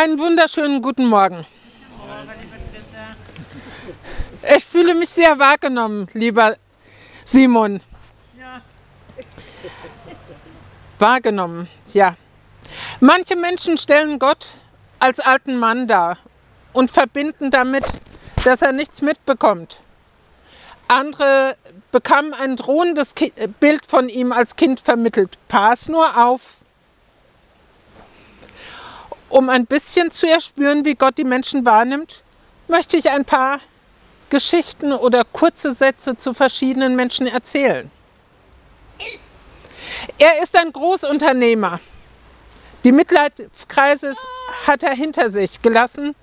Einen wunderschönen guten Morgen. Ich fühle mich sehr wahrgenommen, lieber Simon. Wahrgenommen, ja. Manche Menschen stellen Gott als alten Mann dar und verbinden damit, dass er nichts mitbekommt. Andere bekamen ein drohendes Bild von ihm als Kind vermittelt. Pass nur auf. Um ein bisschen zu erspüren, wie Gott die Menschen wahrnimmt, möchte ich ein paar Geschichten oder kurze Sätze zu verschiedenen Menschen erzählen. Er ist ein Großunternehmer. Die Mitleidskreise hat er hinter sich gelassen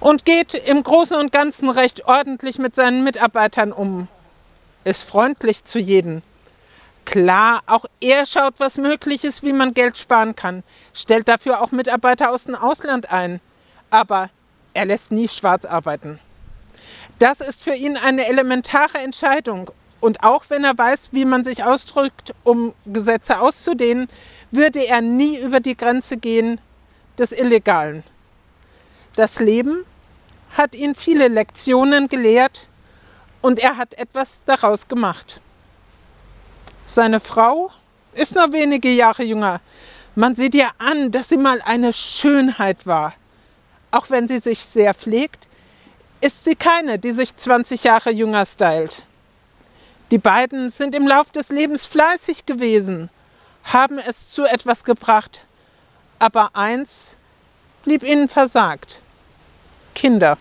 und geht im Großen und Ganzen recht ordentlich mit seinen Mitarbeitern um. Ist freundlich zu jedem. Klar, auch er schaut, was möglich ist, wie man Geld sparen kann, stellt dafür auch Mitarbeiter aus dem Ausland ein. Aber er lässt nie schwarz arbeiten. Das ist für ihn eine elementare Entscheidung. Und auch wenn er weiß, wie man sich ausdrückt, um Gesetze auszudehnen, würde er nie über die Grenze gehen des Illegalen. Das Leben hat ihn viele Lektionen gelehrt und er hat etwas daraus gemacht. Seine Frau ist nur wenige Jahre jünger. Man sieht ihr an, dass sie mal eine Schönheit war. Auch wenn sie sich sehr pflegt, ist sie keine, die sich 20 Jahre jünger stylt. Die beiden sind im Lauf des Lebens fleißig gewesen, haben es zu etwas gebracht, aber eins blieb ihnen versagt. Kinder.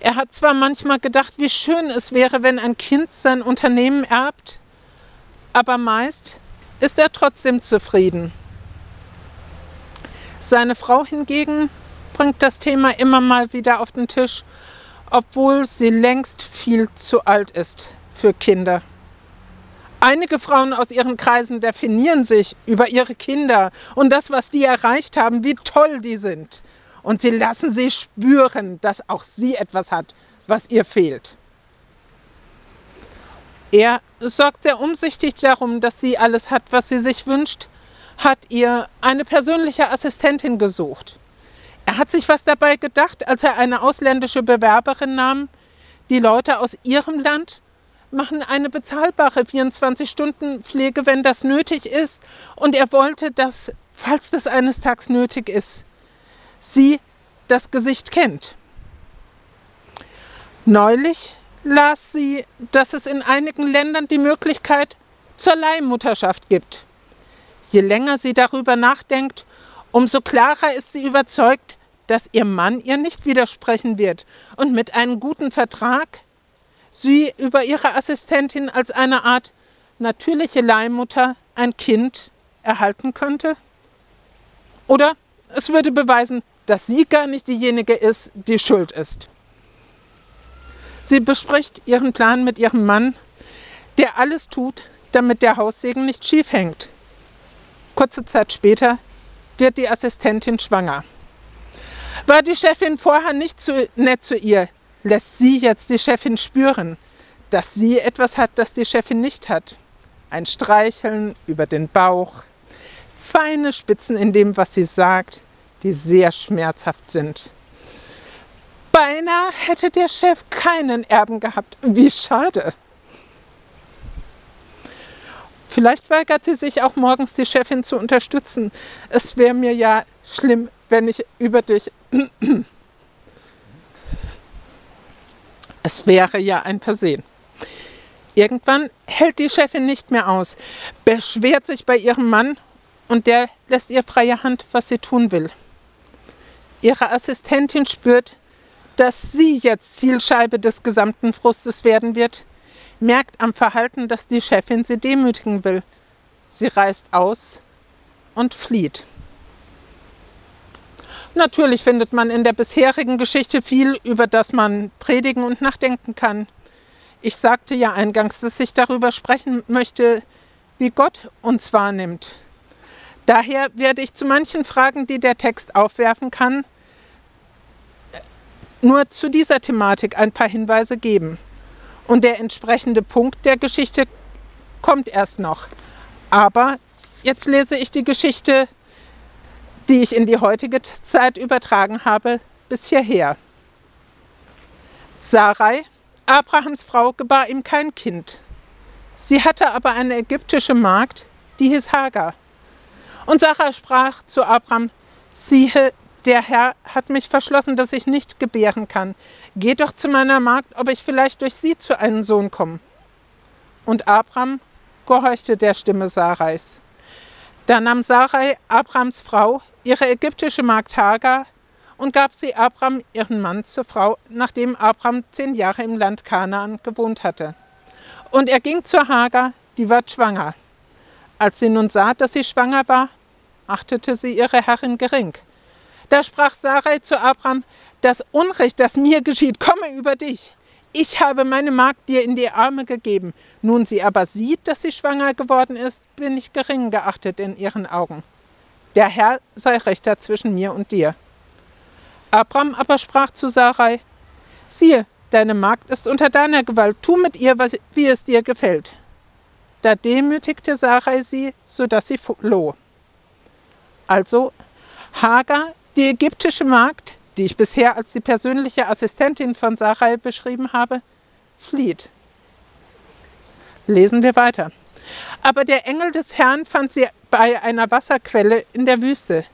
Er hat zwar manchmal gedacht, wie schön es wäre, wenn ein Kind sein Unternehmen erbt, aber meist ist er trotzdem zufrieden. Seine Frau hingegen bringt das Thema immer mal wieder auf den Tisch, obwohl sie längst viel zu alt ist für Kinder. Einige Frauen aus ihren Kreisen definieren sich über ihre Kinder und das, was die erreicht haben, wie toll die sind. Und sie lassen sie spüren, dass auch sie etwas hat, was ihr fehlt. Er sorgt sehr umsichtig darum, dass sie alles hat, was sie sich wünscht, hat ihr eine persönliche Assistentin gesucht. Er hat sich was dabei gedacht, als er eine ausländische Bewerberin nahm. Die Leute aus ihrem Land machen eine bezahlbare 24-Stunden-Pflege, wenn das nötig ist. Und er wollte, dass, falls das eines Tages nötig ist, sie das Gesicht kennt. Neulich las sie, dass es in einigen Ländern die Möglichkeit zur Leihmutterschaft gibt. Je länger sie darüber nachdenkt, umso klarer ist sie überzeugt, dass ihr Mann ihr nicht widersprechen wird und mit einem guten Vertrag sie über ihre Assistentin als eine Art natürliche Leihmutter ein Kind erhalten könnte? Oder es würde beweisen, dass sie gar nicht diejenige ist, die schuld ist. Sie bespricht ihren Plan mit ihrem Mann, der alles tut, damit der Haussegen nicht schief hängt. Kurze Zeit später wird die Assistentin schwanger. War die Chefin vorher nicht zu nett zu ihr, lässt sie jetzt die Chefin spüren, dass sie etwas hat, das die Chefin nicht hat. Ein Streicheln über den Bauch, feine Spitzen in dem, was sie sagt, die sehr schmerzhaft sind. Beinahe hätte der Chef keinen Erben gehabt. Wie schade. Vielleicht weigert sie sich auch morgens, die Chefin zu unterstützen. Es wäre mir ja schlimm, wenn ich über dich. Es wäre ja ein Versehen. Irgendwann hält die Chefin nicht mehr aus, beschwert sich bei ihrem Mann und der lässt ihr freie Hand, was sie tun will. Ihre Assistentin spürt, dass sie jetzt Zielscheibe des gesamten Frustes werden wird, merkt am Verhalten, dass die Chefin sie demütigen will. Sie reißt aus und flieht. Natürlich findet man in der bisherigen Geschichte viel, über das man predigen und nachdenken kann. Ich sagte ja eingangs, dass ich darüber sprechen möchte, wie Gott uns wahrnimmt. Daher werde ich zu manchen Fragen, die der Text aufwerfen kann, nur zu dieser Thematik ein paar Hinweise geben. Und der entsprechende Punkt der Geschichte kommt erst noch. Aber jetzt lese ich die Geschichte die ich in die heutige Zeit übertragen habe, bis hierher. Sarai, Abrahams Frau, gebar ihm kein Kind. Sie hatte aber eine ägyptische Magd, die hieß Hagar. Und Sarah sprach zu Abraham, siehe, der Herr hat mich verschlossen, dass ich nicht gebären kann. Geh doch zu meiner Magd, ob ich vielleicht durch sie zu einem Sohn komme. Und Abraham gehorchte der Stimme Sarais. Da nahm Sarai, Abrams Frau, ihre ägyptische Magd Hagar und gab sie Abram, ihren Mann, zur Frau, nachdem Abram zehn Jahre im Land Kanaan gewohnt hatte. Und er ging zur Hagar, die war schwanger. Als sie nun sah, dass sie schwanger war, achtete sie ihre Herrin gering. Da sprach Sarai zu Abram, das Unrecht, das mir geschieht, komme über dich. Ich habe meine Magd dir in die Arme gegeben. Nun sie aber sieht, dass sie schwanger geworden ist, bin ich gering geachtet in ihren Augen. Der Herr sei Richter zwischen mir und dir. Abram aber sprach zu Sarai, siehe, deine Magd ist unter deiner Gewalt, tu mit ihr, wie es dir gefällt. Da demütigte Sarai sie, so dass sie floh. Also Hagar, die ägyptische Magd, die ich bisher als die persönliche Assistentin von Sarai beschrieben habe, flieht. Lesen wir weiter. Aber der Engel des Herrn fand sie bei einer Wasserquelle in der Wüste,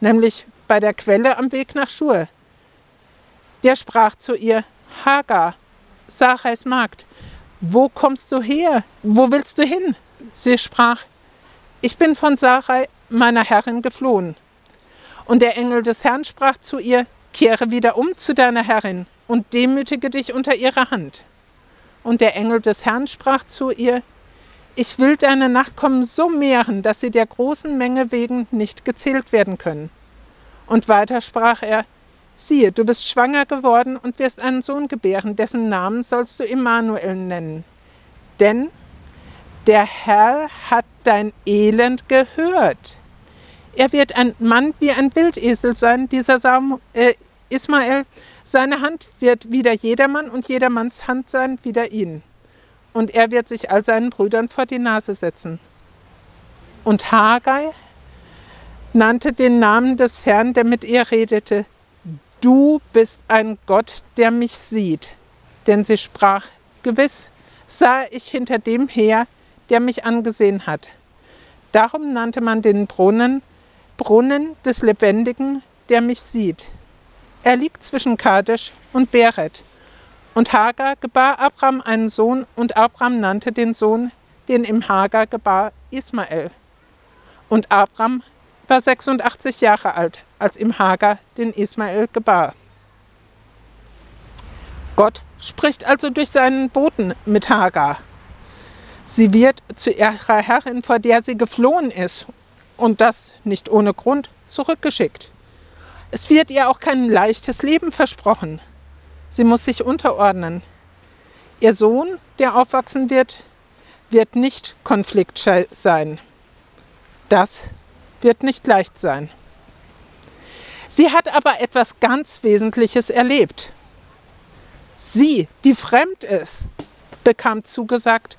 nämlich bei der Quelle am Weg nach Schur. Der sprach zu ihr, Hagar, Sarais Magd, wo kommst du her? Wo willst du hin? Sie sprach, ich bin von Sarai, meiner Herrin, geflohen. Und der Engel des Herrn sprach zu ihr, kehre wieder um zu deiner Herrin und demütige dich unter ihrer Hand. Und der Engel des Herrn sprach zu ihr, ich will deine Nachkommen so mehren, dass sie der großen Menge wegen nicht gezählt werden können. Und weiter sprach er, siehe, du bist schwanger geworden und wirst einen Sohn gebären, dessen Namen sollst du Immanuel nennen. Denn der Herr hat dein Elend gehört. Er wird ein Mann wie ein Wildesel sein, dieser Sam äh, Ismael. Seine Hand wird wieder jedermann und jedermanns Hand sein wieder ihn. Und er wird sich all seinen Brüdern vor die Nase setzen. Und Haggai nannte den Namen des Herrn, der mit ihr redete. Du bist ein Gott, der mich sieht. Denn sie sprach, gewiss sah ich hinter dem her, der mich angesehen hat. Darum nannte man den Brunnen Brunnen des Lebendigen, der mich sieht. Er liegt zwischen Kadesh und Beret. Und Hagar gebar Abram einen Sohn, und Abram nannte den Sohn, den ihm Hagar gebar, Ismael. Und Abram war 86 Jahre alt, als ihm Hagar den Ismael gebar. Gott spricht also durch seinen Boten mit Hagar. Sie wird zu ihrer Herrin, vor der sie geflohen ist, und das nicht ohne Grund, zurückgeschickt. Es wird ihr auch kein leichtes Leben versprochen. Sie muss sich unterordnen. Ihr Sohn, der aufwachsen wird, wird nicht konfliktscheu sein. Das wird nicht leicht sein. Sie hat aber etwas ganz Wesentliches erlebt. Sie, die fremd ist, bekam zugesagt,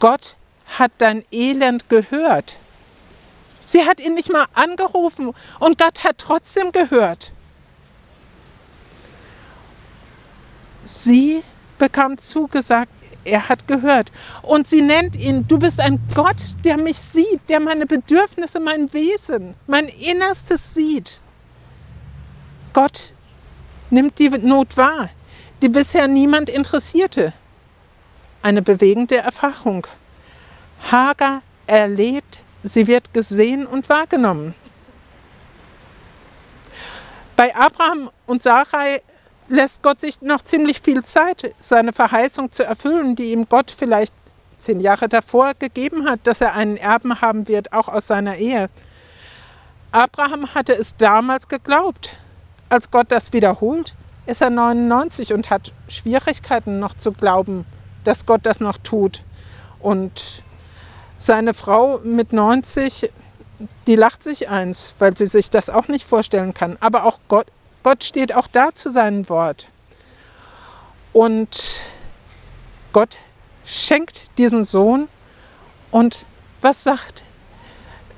Gott hat dein Elend gehört. Sie hat ihn nicht mal angerufen und Gott hat trotzdem gehört. Sie bekam zugesagt, er hat gehört. Und sie nennt ihn, du bist ein Gott, der mich sieht, der meine Bedürfnisse, mein Wesen, mein Innerstes sieht. Gott nimmt die Not wahr, die bisher niemand interessierte. Eine bewegende Erfahrung. Hagar erlebt Sie wird gesehen und wahrgenommen. Bei Abraham und Sarai lässt Gott sich noch ziemlich viel Zeit, seine Verheißung zu erfüllen, die ihm Gott vielleicht zehn Jahre davor gegeben hat, dass er einen Erben haben wird, auch aus seiner Ehe. Abraham hatte es damals geglaubt. Als Gott das wiederholt, ist er 99 und hat Schwierigkeiten noch zu glauben, dass Gott das noch tut. Und seine Frau mit 90, die lacht sich eins, weil sie sich das auch nicht vorstellen kann. Aber auch Gott, Gott steht auch da zu seinem Wort. Und Gott schenkt diesen Sohn. Und was sagt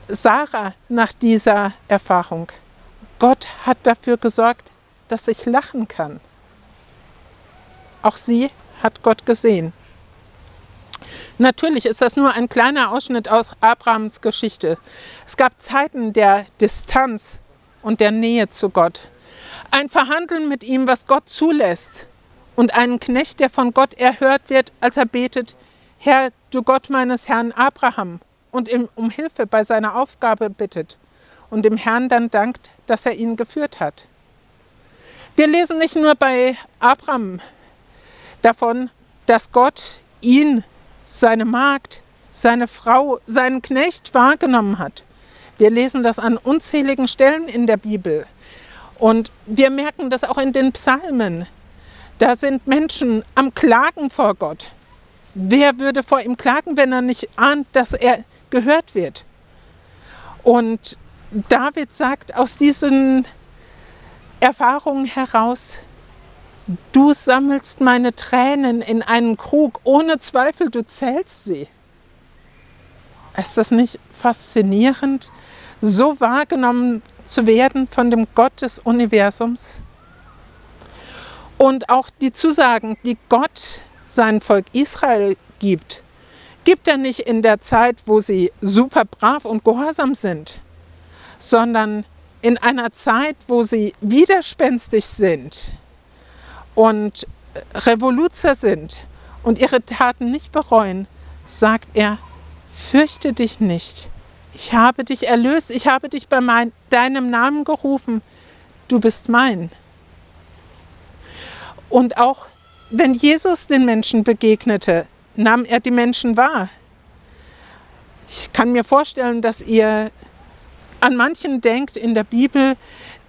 Sarah nach dieser Erfahrung. Gott hat dafür gesorgt, dass ich lachen kann. Auch sie hat Gott gesehen. Natürlich ist das nur ein kleiner Ausschnitt aus Abrahams Geschichte. Es gab Zeiten der Distanz und der Nähe zu Gott. Ein Verhandeln mit ihm, was Gott zulässt. Und einen Knecht, der von Gott erhört wird, als er betet, Herr, du Gott meines Herrn Abraham, und ihm um Hilfe bei seiner Aufgabe bittet und dem Herrn dann dankt, dass er ihn geführt hat. Wir lesen nicht nur bei Abraham davon, dass Gott ihn, seine Magd, seine Frau, seinen Knecht wahrgenommen hat. Wir lesen das an unzähligen Stellen in der Bibel. Und wir merken das auch in den Psalmen. Da sind Menschen am Klagen vor Gott. Wer würde vor ihm klagen, wenn er nicht ahnt, dass er gehört wird? Und David sagt aus diesen Erfahrungen heraus, du sammelst meine Tränen in einen Krug, ohne Zweifel, du zählst sie. Ist das nicht faszinierend, so wahrgenommen zu werden von dem Gott des Universums? Und auch die Zusagen, die Gott sein Volk Israel gibt, gibt er nicht in der Zeit, wo sie super brav und gehorsam sind, sondern in einer Zeit, wo sie widerspenstig sind und Revoluzer sind und ihre Taten nicht bereuen, sagt er, fürchte dich nicht. Ich habe dich erlöst, ich habe dich bei mein, deinem Namen gerufen, du bist mein. Und auch wenn Jesus den Menschen begegnete, nahm er die Menschen wahr. Ich kann mir vorstellen, dass ihr an manchen denkt in der Bibel,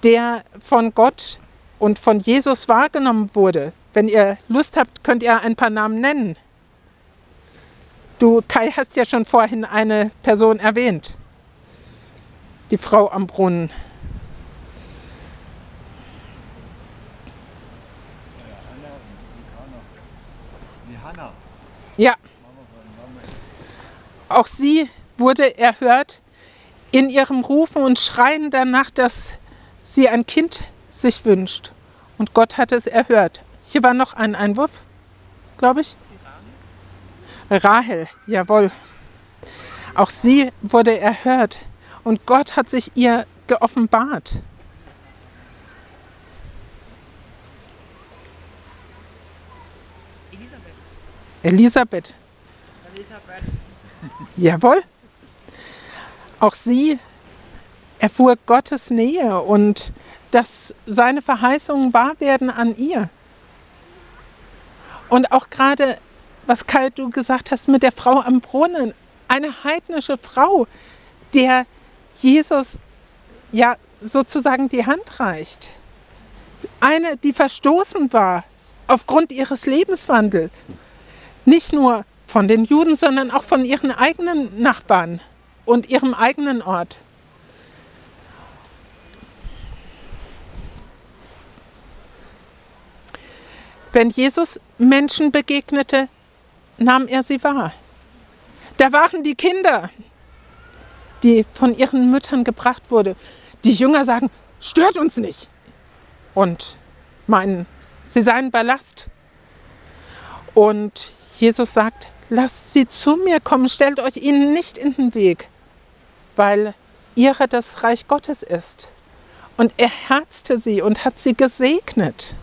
der von Gott und von Jesus wahrgenommen wurde. Wenn ihr Lust habt, könnt ihr ein paar Namen nennen. Du, Kai, hast ja schon vorhin eine Person erwähnt. Die Frau am Brunnen. Ja. Auch sie wurde erhört in ihrem Rufen und Schreien danach, dass sie ein Kind sich wünscht. Und Gott hat es erhört. Hier war noch ein Einwurf, glaube ich. Rahel, jawohl. Auch sie wurde erhört und Gott hat sich ihr geoffenbart. Elisabeth. Elisabeth. Jawohl. Auch sie erfuhr Gottes Nähe und dass seine Verheißungen wahr werden an ihr. Und auch gerade, was Kai du gesagt hast mit der Frau am Brunnen, eine heidnische Frau, der Jesus ja sozusagen die Hand reicht. Eine, die verstoßen war aufgrund ihres Lebenswandels nicht nur von den Juden, sondern auch von ihren eigenen Nachbarn und ihrem eigenen Ort. Wenn Jesus Menschen begegnete, nahm er sie wahr. Da waren die Kinder, die von ihren Müttern gebracht wurden. Die Jünger sagen, stört uns nicht. Und meinen, sie seien Ballast. Und Jesus sagt, lasst sie zu mir kommen, stellt euch ihnen nicht in den Weg, weil ihre das Reich Gottes ist. Und er herzte sie und hat sie gesegnet.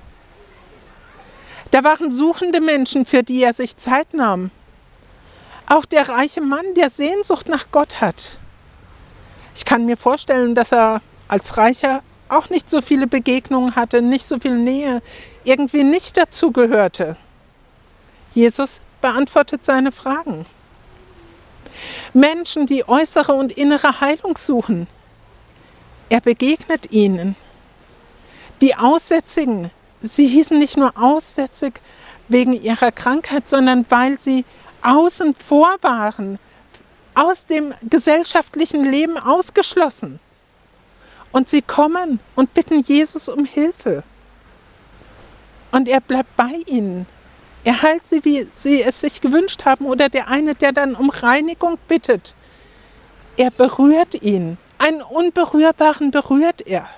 Da waren suchende Menschen, für die er sich Zeit nahm. Auch der reiche Mann, der Sehnsucht nach Gott hat. Ich kann mir vorstellen, dass er als Reicher auch nicht so viele Begegnungen hatte, nicht so viel Nähe, irgendwie nicht dazu gehörte. Jesus beantwortet seine Fragen. Menschen, die äußere und innere Heilung suchen, er begegnet ihnen. Die Aussätzigen, sie hießen nicht nur aussätzig wegen ihrer Krankheit, sondern weil sie außen vor waren, aus dem gesellschaftlichen Leben ausgeschlossen. Und sie kommen und bitten Jesus um Hilfe. Und er bleibt bei ihnen. Er heilt sie, wie sie es sich gewünscht haben. Oder der eine, der dann um Reinigung bittet. er berührt ihn. Einen Unberührbaren berührt er.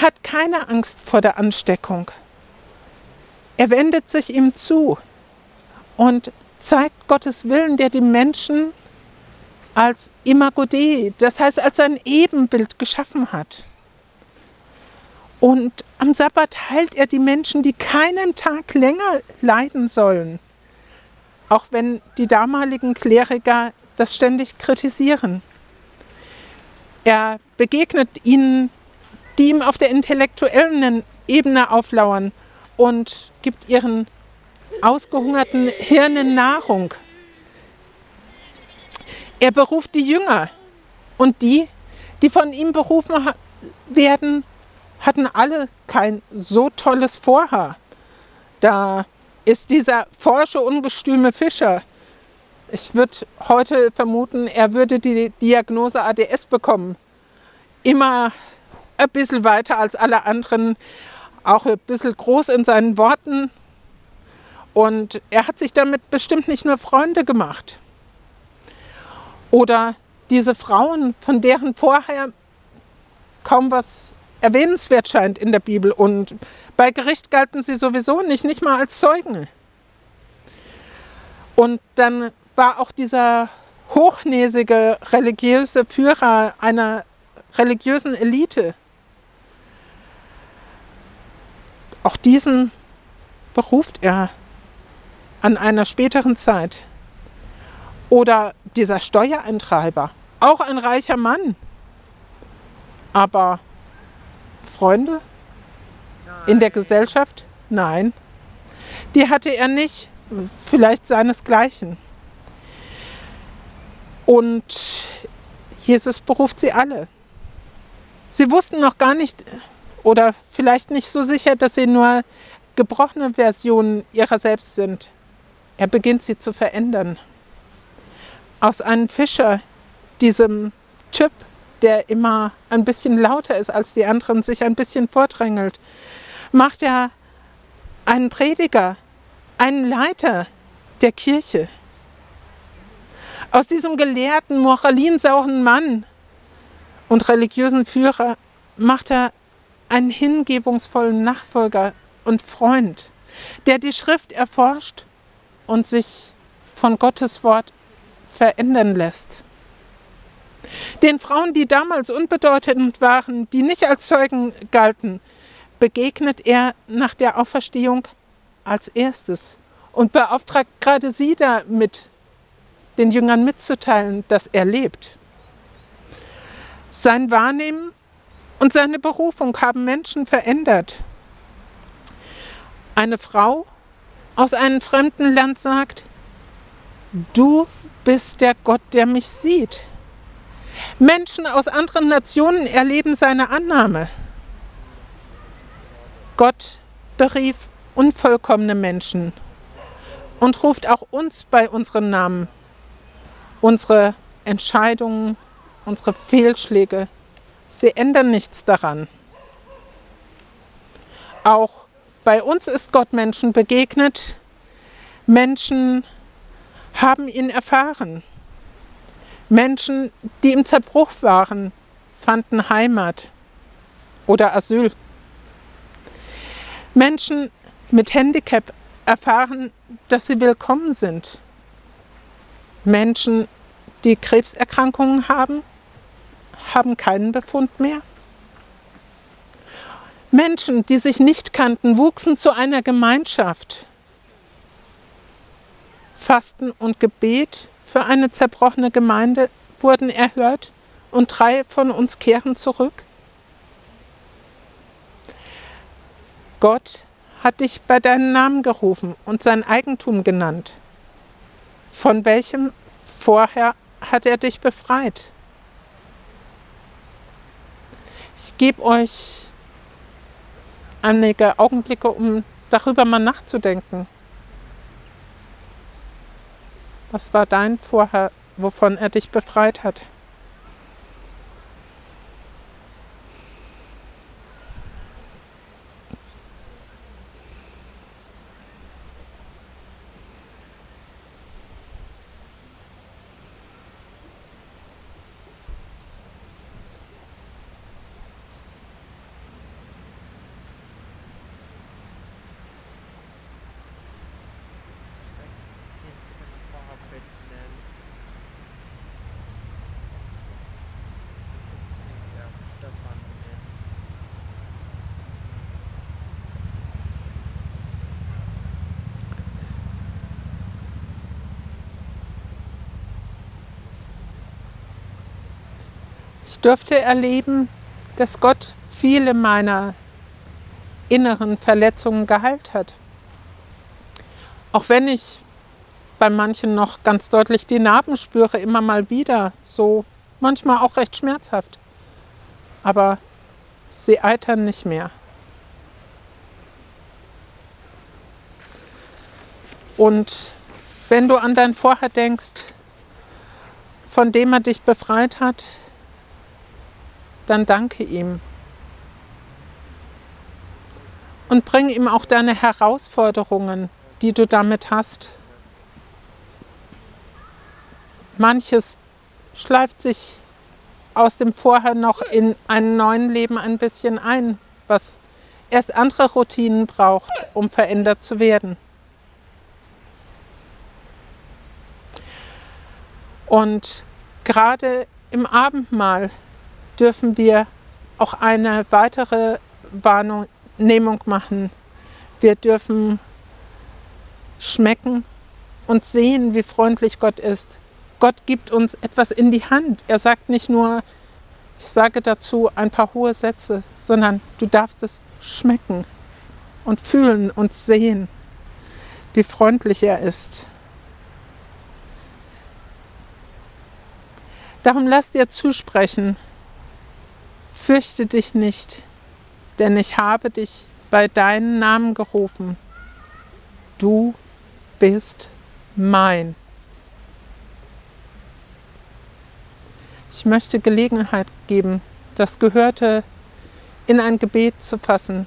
Er hat keine Angst vor der Ansteckung. Er wendet sich ihm zu und zeigt Gottes Willen, der die Menschen als Imago Dei, das heißt als sein Ebenbild geschaffen hat. Und am Sabbat heilt er die Menschen, die keinen Tag länger leiden sollen. Auch wenn die damaligen Kleriker das ständig kritisieren. Er begegnet ihnen, die ihm auf der intellektuellen Ebene auflauern und gibt ihren ausgehungerten Hirnen Nahrung. Er beruft die Jünger und die, die von ihm berufen werden, hatten alle kein so tolles Vorhaar. Da ist dieser forsche, ungestüme Fischer. Ich würde heute vermuten, er würde die Diagnose ADS bekommen. Immer ein bisschen weiter als alle anderen, auch ein bisschen groß in seinen Worten. Und er hat sich damit bestimmt nicht nur Freunde gemacht. Oder diese Frauen, von deren vorher kaum was erwähnenswert scheint in der Bibel. Und bei Gericht galten sie sowieso nicht, nicht mal als Zeugen. Und dann war auch dieser hochnäsige religiöse Führer einer religiösen Elite. Auch diesen beruft er an einer späteren Zeit. Oder dieser Steuereintreiber, auch ein reicher Mann. Aber Freunde in der Gesellschaft? Nein. Die hatte er nicht, vielleicht seinesgleichen. Und Jesus beruft sie alle. Sie wussten noch gar nicht oder vielleicht nicht so sicher, dass sie nur gebrochene Versionen ihrer selbst sind. Er beginnt sie zu verändern aus einem Fischer, diesem Typ, der immer ein bisschen lauter ist als die anderen, sich ein bisschen vordrängelt, macht er einen Prediger, einen Leiter der Kirche. Aus diesem gelehrten, moralinsauren Mann und religiösen Führer macht er einen hingebungsvollen Nachfolger und Freund, der die Schrift erforscht und sich von Gottes Wort verändern lässt. Den Frauen, die damals unbedeutend waren, die nicht als Zeugen galten, begegnet er nach der Auferstehung als erstes und beauftragt gerade sie damit, den Jüngern mitzuteilen, dass er lebt. Sein Wahrnehmen und seine Berufung haben Menschen verändert. Eine Frau aus einem fremden Land sagt, du bist der Gott, der mich sieht. Menschen aus anderen Nationen erleben seine Annahme. Gott berief unvollkommene Menschen und ruft auch uns bei unseren Namen. Unsere Entscheidungen, unsere Fehlschläge, sie ändern nichts daran. Auch bei uns ist Gott Menschen begegnet, Menschen, haben ihn erfahren. Menschen, die im Zerbruch waren, fanden Heimat oder Asyl. Menschen mit Handicap erfahren, dass sie willkommen sind. Menschen, die Krebserkrankungen haben, haben keinen Befund mehr. Menschen, die sich nicht kannten, wuchsen zu einer Gemeinschaft. Fasten und Gebet für eine zerbrochene Gemeinde wurden erhört und drei von uns kehren zurück? Gott hat dich bei deinem Namen gerufen und sein Eigentum genannt. Von welchem vorher hat er dich befreit? Ich gebe euch einige Augenblicke, um darüber mal nachzudenken. Was war dein Vorher, wovon er dich befreit hat? Ich durfte erleben, dass Gott viele meiner inneren Verletzungen geheilt hat. Auch wenn ich bei manchen noch ganz deutlich die Narben spüre, immer mal wieder, so manchmal auch recht schmerzhaft. Aber sie eitern nicht mehr. Und wenn du an dein Vorher denkst, von dem er dich befreit hat, dann danke ihm. Und bring ihm auch deine Herausforderungen, die du damit hast. Manches schleift sich aus dem Vorher noch in einem neuen Leben ein bisschen ein, was erst andere Routinen braucht, um verändert zu werden. Und gerade im Abendmahl dürfen wir auch eine weitere Wahrnehmung machen. Wir dürfen schmecken und sehen, wie freundlich Gott ist. Gott gibt uns etwas in die Hand. Er sagt nicht nur, ich sage dazu ein paar hohe Sätze, sondern du darfst es schmecken und fühlen und sehen, wie freundlich er ist. Darum lass dir zusprechen, fürchte dich nicht, denn ich habe dich bei deinem Namen gerufen. Du bist mein. Ich möchte Gelegenheit geben, das Gehörte in ein Gebet zu fassen,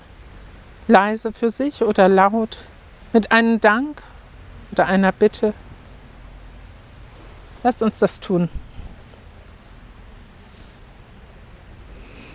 leise für sich oder laut, mit einem Dank oder einer Bitte. Lasst uns das tun.